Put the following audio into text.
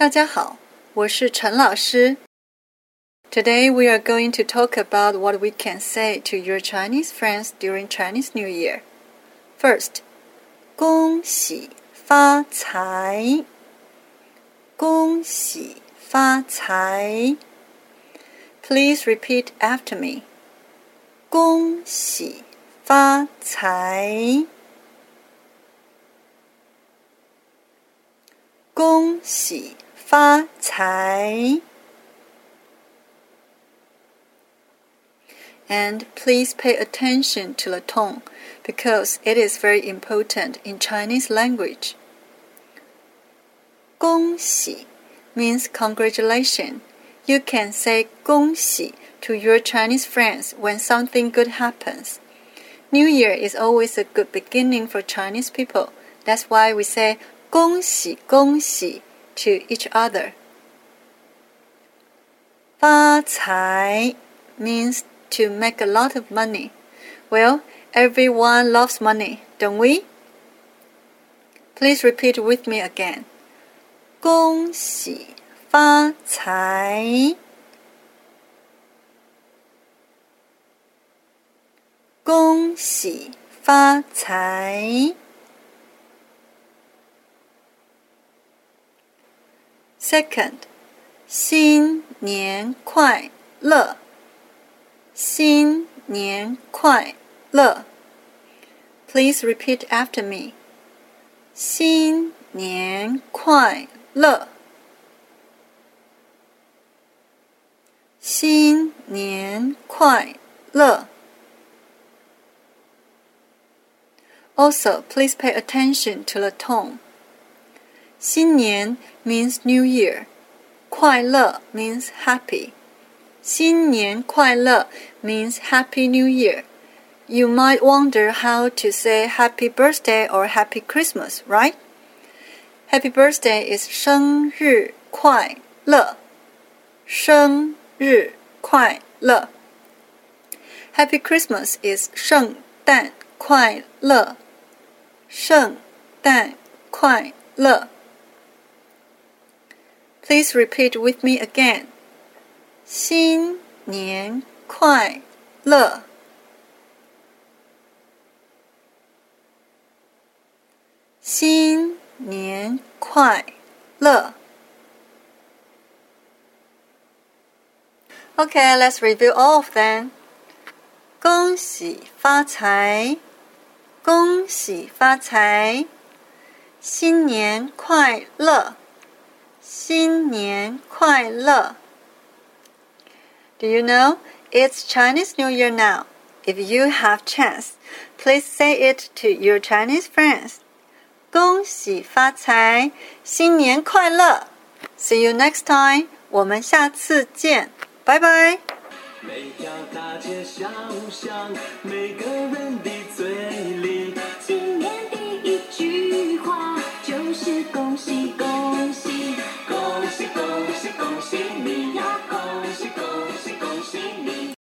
大家好，我是陈老师。Today we are going to talk about what we can say to your Chinese friends during Chinese New Year. First, 恭喜发财，恭喜发财。Please repeat after me. 恭喜发财。恭喜 发财。And please pay attention to the tone because it is very important in Chinese language. 恭喜 means congratulation. You can say 恭喜 to your Chinese friends when something good happens. New Year is always a good beginning for Chinese people. That's why we say 恭喜恭喜 to each other. 发财 means to make a lot of money. Well, everyone loves money, don't we? Please repeat with me again. 恭喜发财。恭喜发财。 Second，新年快乐！新年快乐！Please repeat after me. 新年快乐！新年快乐！Also, please pay attention to the tone. 新年 means New Year. 快乐 means happy. 新年快乐 means Happy New Year. You might wonder how to say Happy Birthday or Happy Christmas, right? Happy Birthday is 生日快乐，生日快乐。Happy Christmas is 圣诞快乐，圣诞快乐。 Please repeat with me again. 新年快乐！新年快乐！Okay, let's review all of them. 恭喜发财！恭喜发财！新年快乐！ 新年快乐. Do you know? It's Chinese New Year now. If you have chance, please say it to your Chinese friends. 恭喜发财，新年快乐！See you next time，我们下次见，拜拜。每条大街小巷，每个人的嘴里，新年第一句话就是恭喜恭喜。